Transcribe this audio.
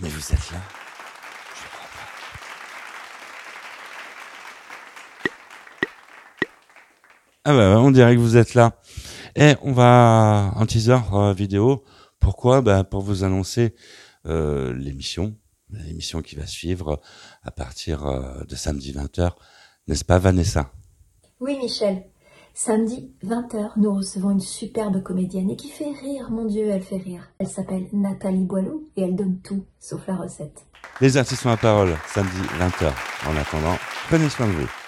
Mais vous êtes là Je crois pas. Ah bah on dirait que vous êtes là. Et on va un teaser euh, vidéo. Pourquoi? Bah, Pour vous annoncer euh, l'émission, l'émission qui va suivre à partir euh, de samedi 20h. N'est-ce pas Vanessa? Oui Michel. Samedi 20h, nous recevons une superbe comédienne et qui fait rire, mon Dieu, elle fait rire. Elle s'appelle Nathalie Boileau et elle donne tout, sauf la recette. Les artistes ont la parole, samedi 20h. En attendant, prenez soin de vous.